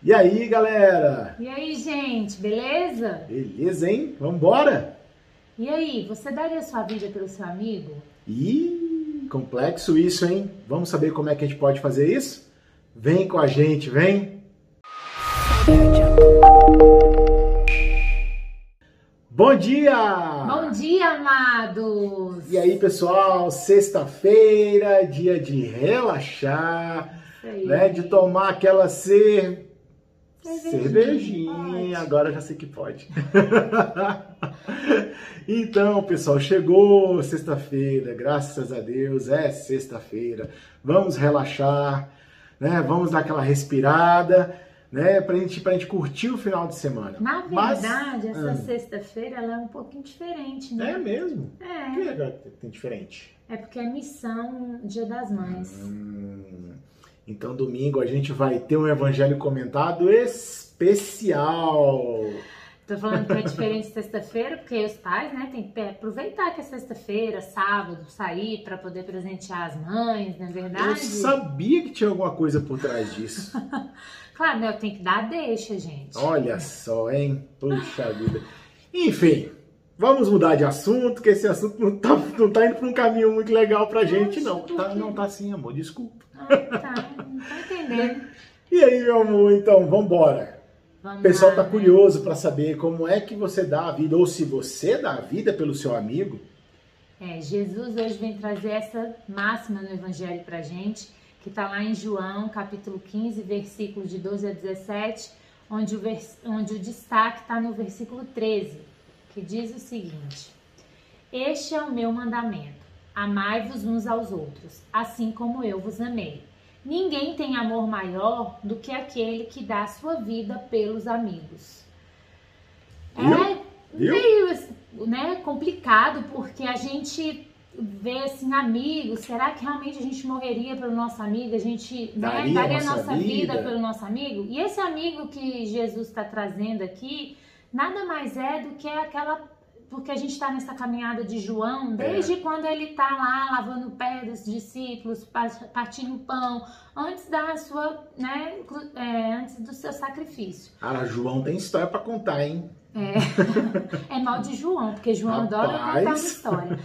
E aí, galera? E aí, gente, beleza? Beleza, hein? Vambora? E aí, você daria sua vida pelo seu amigo? Ih, complexo isso, hein? Vamos saber como é que a gente pode fazer isso? Vem com a gente, vem! Bom dia! Bom dia, amados! E aí, pessoal? Sexta-feira, dia de relaxar, né? De tomar aquela cer... Cervejinha, cervejinha. Agora já sei que pode. então, pessoal, chegou sexta-feira, graças a Deus, é sexta-feira. Vamos relaxar, né? Vamos dar aquela respirada, né? Pra gente, pra gente curtir o final de semana. Na Mas- verdade, essa Ah. sexta-feira ela é um pouquinho diferente, né? É mesmo? O que É, é tem diferente? é porque é missão Dia das Mães. Hum, então, domingo a gente vai ter um evangelho comentado especial. Tô falando que é diferente sexta-feira, porque os pais, né, tem que aproveitar que é sexta-feira, sábado, sair para poder presentear as mães, não é Eu verdade? sabia que tinha alguma coisa por trás disso. Claro, né? Eu tenho que dar deixa, gente. Olha só, hein? Puxa vida. Enfim, vamos mudar de assunto, que esse assunto não tá, não tá indo pra um caminho muito legal pra gente, não. Tá, não tá assim, amor, desculpa. Ah, tá, não tá entendendo. E aí, meu amor, então, vambora. Vamos O pessoal tá né? curioso pra saber como é que você dá a vida, ou se você dá a vida pelo seu amigo. É, Jesus hoje vem trazer essa máxima no Evangelho pra gente, que tá lá em João, capítulo 15, versículos de 12 a 17, onde o, vers- onde o destaque está no versículo 13, que diz o seguinte: Este é o meu mandamento: amai-vos uns aos outros, assim como eu vos amei. Ninguém tem amor maior do que aquele que dá a sua vida pelos amigos. É meio né, complicado, porque a gente vê assim, amigos, será que realmente a gente morreria pelo nosso amigo? A gente né, Daria daria a nossa nossa vida. vida. pelo nosso amigo? E esse amigo que Jesus está trazendo aqui, nada mais é do que aquela. Porque a gente está nessa caminhada de João, desde quando ele está lá lavando o pé dos discípulos, pa- partindo pão, antes da sua, né, é, antes do seu sacrifício. Ah, João tem história pra contar, hein? É, é mal de João, porque João adora contar uma Rapaz. história.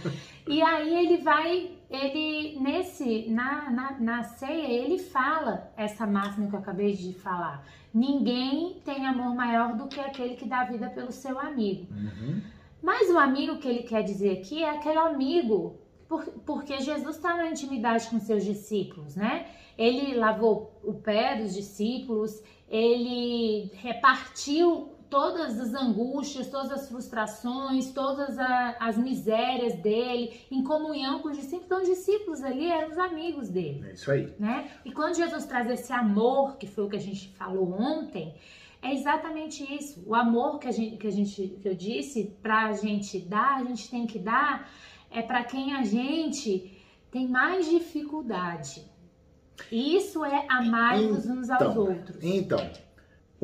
E aí ele vai, ele nesse, na, na, na ceia, ele fala essa máxima que eu acabei de falar. Ninguém tem amor maior do que aquele que dá vida pelo seu amigo. Uhum. Mas o amigo que ele quer dizer aqui é aquele amigo, por- porque Jesus está na intimidade com seus discípulos, né? Ele lavou o pé dos discípulos, ele repartiu todas as angústias, todas as frustrações, todas a- as misérias dele em comunhão com os discípulos. Então, os discípulos ali eram os amigos dele É isso aí. né? E quando Jesus traz esse amor, que foi o que a gente falou ontem, é exatamente isso. O amor que a gente, que a gente que eu disse, pra gente dar, a gente tem que dar é para quem a gente tem mais dificuldade. E isso é amar-nos uns aos Então, outros. Então,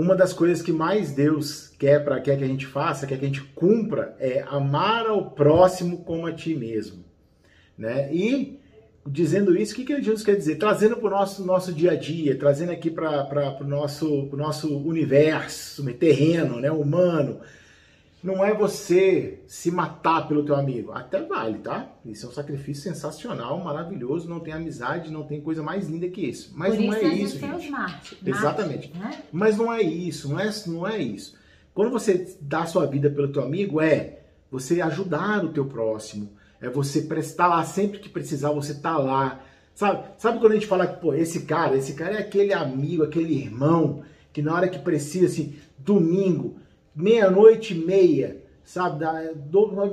uma das coisas que mais Deus quer para quer que a gente faça, quer que a gente cumpra, é amar ao próximo como a ti mesmo, né? E dizendo isso, o que, que Jesus quer dizer? Trazendo para o nosso, nosso dia a dia, trazendo aqui para o nosso, pro nosso universo terreno, né, humano. Não é você se matar pelo teu amigo. Até vale, tá? Isso é um sacrifício sensacional, maravilhoso. Não tem amizade, não tem coisa mais linda que isso. Mas Por não isso é isso, gente. mártires. Exatamente. mártires, né? Mas não é isso, não é, não é isso. Quando você dá sua vida pelo teu amigo, é você ajudar o teu próximo, é você prestar lá sempre que precisar, você tá lá. Sabe, sabe quando a gente fala que, pô, esse cara, esse cara é aquele amigo, aquele irmão, que na hora que precisa, assim, domingo, meia-noite e meia, sabe,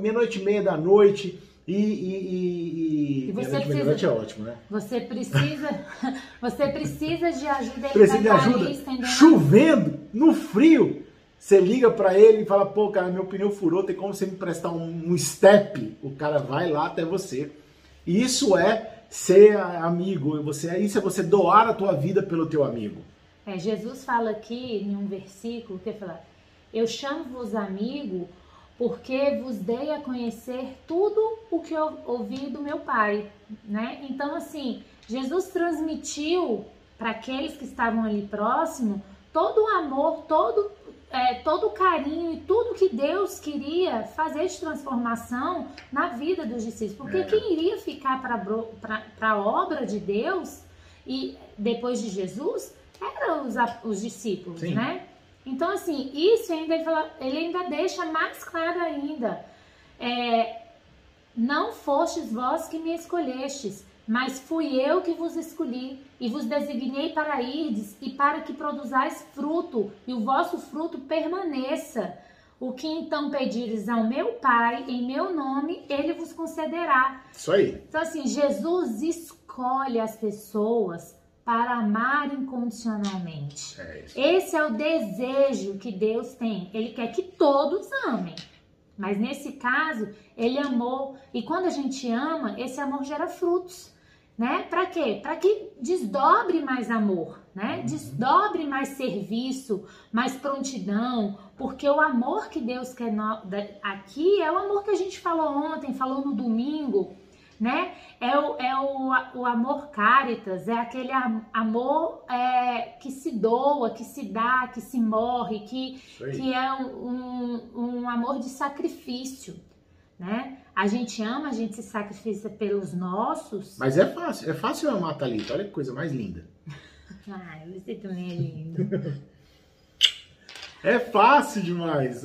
meia-noite e meia da noite, e. E, e, E você precisa- é ótimo, né? Você precisa, você precisa de ajuda. Ele precisa de ajuda, chovendo, no frio, você liga pra ele e fala, pô, cara, meu pneu furou, tem como você me prestar um, um step? O cara vai lá até você. E isso é ser amigo, você, isso é você doar a tua vida pelo teu amigo. É, Jesus fala aqui em um versículo que fala: Eu chamo-vos amigo porque vos dei a conhecer tudo o que eu ouvi do meu Pai, né? Então assim, Jesus transmitiu para aqueles que estavam ali próximo todo o amor, todo, é, todo o carinho e tudo que Deus queria fazer de transformação na vida dos discípulos. Porque É. quem iria ficar para a obra de Deus e depois de Jesus eram os, os discípulos, Sim. né? Então, assim, isso ainda ele, ainda deixa mais claro ainda. É, não fostes vós que me escolhestes, mas fui eu que vos escolhi e vos designei para irdes e para que produzais fruto e o vosso fruto permaneça. O que então pedires ao meu Pai em meu nome, ele vos concederá. Isso aí. Então, assim, Jesus escolhe as pessoas para amar incondicionalmente. É. Esse é o desejo que Deus tem. Ele quer que todos amem. Mas nesse caso, ele amou. E quando a gente ama, esse amor gera frutos. Né? Para quê? Para que desdobre mais amor, né? Desdobre mais serviço, mais prontidão, porque o amor que Deus quer no- aqui é o amor que a gente falou ontem, falou no domingo, né? É o, é o, o amor caritas, é aquele am- amor é, que se doa, que se dá, que se morre, que, que é um, um amor de sacrifício, né? A gente ama, a gente se sacrifica pelos nossos. Mas é fácil, é fácil amar Thalita. Olha que coisa mais linda. Ai, você também é lindo. É fácil demais.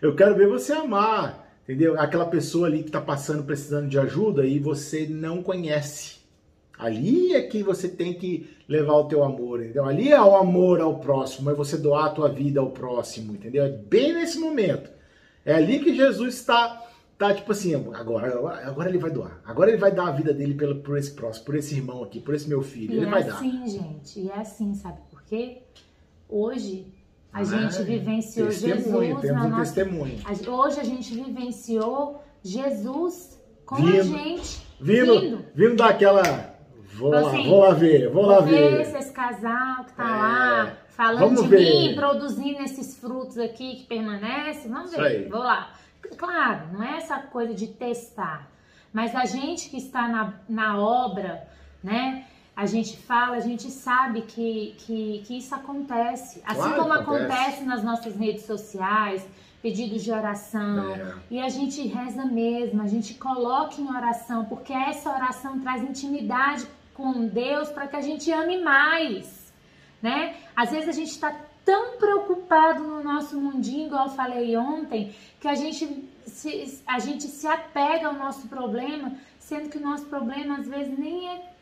Eu quero ver você amar, entendeu? Aquela pessoa ali que tá passando, precisando de ajuda e você não conhece. Ali é que você tem que levar o teu amor, entendeu? Ali é o amor ao próximo, é você doar a tua vida ao próximo, entendeu? É bem nesse momento. É ali que Jesus está, tá tipo assim, agora, agora ele vai doar. Agora ele vai dar a vida dele pelo, por esse próximo, por esse irmão aqui, por esse meu filho. E Ele é vai dar. assim, gente, e é assim, sabe por quê? Hoje a gente vivenciou Testemunho, Jesus na um nossa Hoje a gente vivenciou Jesus com Vindo. a gente. Vindo, Vindo. vindo daquela. Vou Então, lá, assim, vou lá ver, vou lá ver ver. se esse casal que tá É, lá falando vamos de ver. mim, produzindo esses frutos aqui que permanecem. Vamos Isso ver, aí. vou lá. Claro, não é essa coisa de testar, mas a gente que está na, na obra, né? A gente fala, a gente sabe que, que, que isso acontece. Assim Claro como acontece. acontece nas nossas redes sociais, pedidos de oração. É. E a gente reza mesmo, a gente coloca em oração, porque essa oração traz intimidade com Deus para que a gente ame mais, né? Às vezes a gente está tão preocupado no nosso mundinho, igual eu falei ontem, que a gente se, a gente se apega ao nosso problema, sendo que o nosso problema às vezes nem é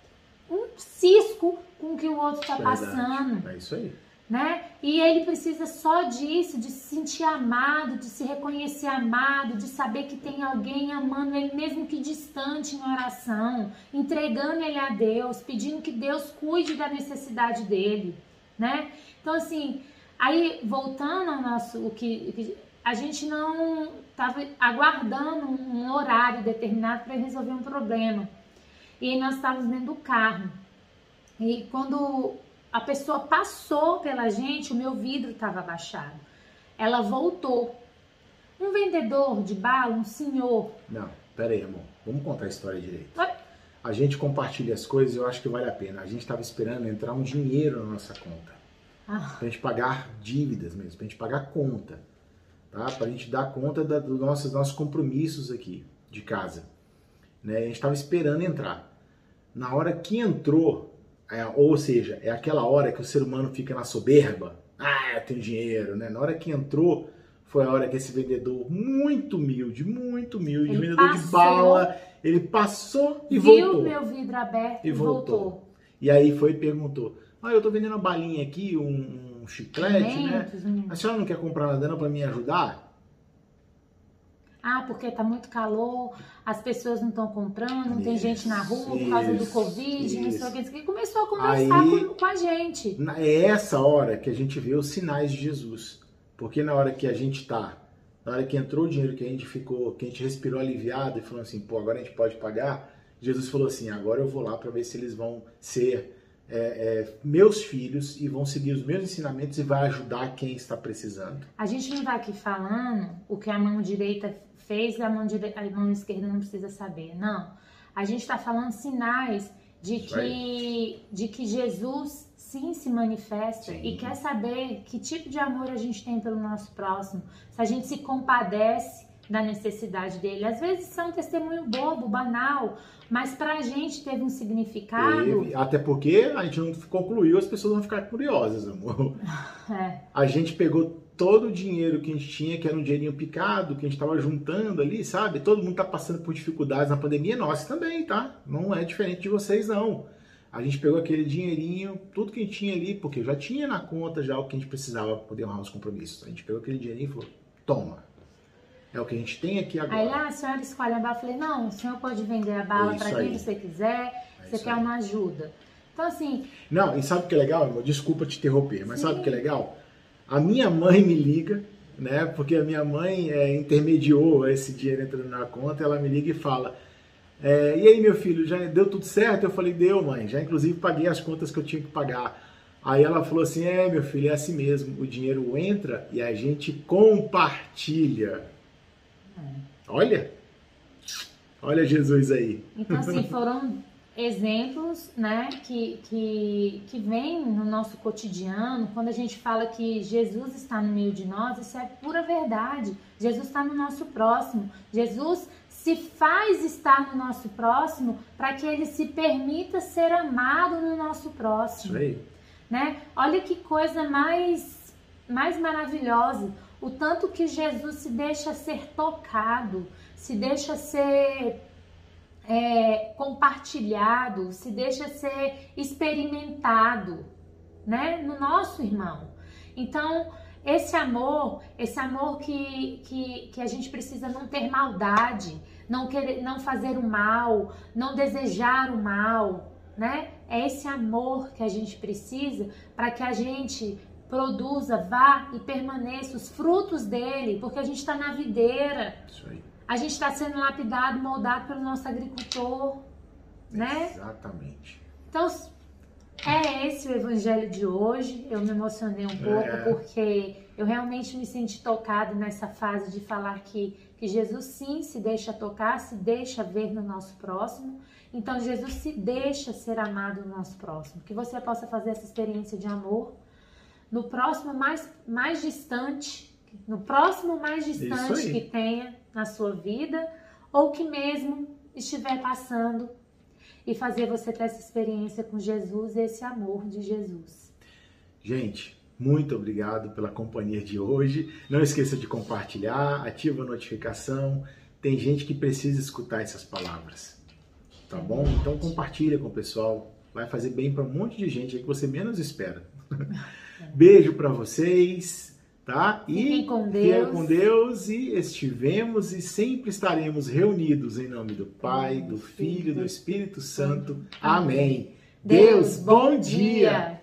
um cisco com o que o outro está Verdade. passando É isso aí. né? E ele precisa só disso, de se sentir amado, de se reconhecer amado, de saber que tem alguém amando ele, mesmo que distante em oração, entregando ele a Deus, pedindo que Deus cuide da necessidade dele, né? Então, assim, aí voltando ao nosso, o que, o que- a gente não estava aguardando um horário determinado para resolver um problema. E nós estávamos dentro do carro. E quando a pessoa passou pela gente, o meu vidro estava abaixado. Ela voltou. Um vendedor de bala, um senhor. Não, pera aí, irmão. Vamos contar a história direito. Vai. A gente compartilha as coisas e eu acho que vale a pena. A gente estava esperando entrar um dinheiro na nossa conta. Ah, Pra gente pagar dívidas mesmo, pra gente pagar conta. Tá? Pra gente dar conta da- dos nossos, nossos compromissos aqui de casa. Né? A gente estava esperando entrar. Na hora que entrou, é, ou seja, é aquela hora que o ser humano fica na soberba. Ah, eu tenho dinheiro, né? Na hora que entrou, foi a hora que esse vendedor, muito humilde, muito humilde, Ele vendedor de passou, bala, ele passou e viu voltou. meu vidro aberto E voltou. voltou. E aí foi e perguntou: Ah, eu tô vendendo uma balinha aqui, um, um chiclete, né? Pimentos, um- A senhora não quer comprar nada não pra me ajudar? Ah, porque tá muito calor, as pessoas não estão comprando, não tem gente na rua por causa do Isso, Covid, não sei isso. o que. isso aqui. Começou a conversar Aí- com, com a gente. É essa hora que a gente vê os sinais de Jesus. Porque na hora que a gente tá, na hora que entrou o dinheiro, que a gente ficou, que a gente respirou aliviado e falou assim, pô, agora a gente pode pagar, Jesus falou assim, agora eu vou lá para ver se eles vão ser é, é, meus filhos e vão seguir os meus ensinamentos e vai ajudar quem está precisando. A gente não tá aqui falando o que a mão direita fez e a mão, dire... a mão esquerda não precisa saber. Não. A gente está falando sinais de que, de que Jesus sim se manifesta sim. e quer saber que tipo de amor a gente tem pelo nosso próximo. Se a gente se compadece da necessidade dele. Às vezes é um testemunho bobo, banal, mas pra gente teve um significado. Teve, até porque a gente não concluiu, as pessoas vão ficar curiosas, amor. É. A gente pegou todo o dinheiro que a gente tinha, que era um dinheirinho picado, que a gente estava juntando ali, sabe? Todo mundo está passando por dificuldades na pandemia, nós também, tá? Não é diferente de vocês, não. A gente pegou aquele dinheirinho, tudo que a gente tinha ali, porque já tinha na conta já o que a gente precisava para poder honrar os compromissos. A gente pegou aquele dinheirinho e falou, toma, é o que a gente tem aqui agora. Aí lá ah, a senhora escolhe a bala. Eu falei, não, o senhor pode vender a bala para quem você quiser, é você quer aí. uma ajuda. Então, assim. Não, e sabe o que é legal, irmão? Desculpa te interromper, mas Sim. sabe o que é legal? A minha mãe me liga, né? Porque a minha mãe é, intermediou esse dinheiro entrando na conta, ela me liga e fala. É, e aí, meu filho, já deu tudo certo? Eu falei, deu, mãe. Já inclusive paguei as contas que eu tinha que pagar. Aí ela falou assim: é, meu filho, é assim mesmo. O dinheiro entra e a gente compartilha. Olha, olha Jesus aí. Então, assim, foram exemplos, né, que, que, que vêm no nosso cotidiano. Quando a gente fala que Jesus está no meio de nós, isso é pura verdade. Jesus está no nosso próximo. Jesus se faz estar no nosso próximo para que ele se permita ser amado no nosso próximo. Né? Olha que coisa mais, mais maravilhosa o tanto que Jesus se deixa ser tocado, se deixa ser é, compartilhado, se deixa ser experimentado, né, no nosso irmão. Então, esse amor, esse amor que, que, que a gente precisa não ter maldade, não querer, não fazer o mal, não desejar o mal, né? É esse amor que a gente precisa para que a gente produza, vá e permaneça os frutos dele, porque a gente está na videira. Isso aí. A gente está sendo lapidado, moldado pelo nosso agricultor, né? Exatamente. Então, é esse o evangelho de hoje. Eu me emocionei um pouco é. porque eu realmente me senti tocado nessa fase de falar que, que Jesus sim se deixa tocar, se deixa ver no nosso próximo. Então, Jesus se deixa ser amado no nosso próximo. Que você possa fazer essa experiência de amor no próximo mais, mais distante, no próximo mais distante que tenha na sua vida, ou que mesmo estiver passando e fazer você ter essa experiência com Jesus e esse amor de Jesus. Gente, muito obrigado pela companhia de hoje. Não esqueça de compartilhar, ativa a notificação. Tem gente que precisa escutar essas palavras. Tá bom? Então compartilha com o pessoal. Vai fazer bem para um monte de gente aí que você menos espera. Beijo para vocês, tá? E fiquem com Deus. com Deus e estivemos e sempre estaremos reunidos em nome do Pai, do Filho, do Espírito Santo. Amém. Deus, bom dia.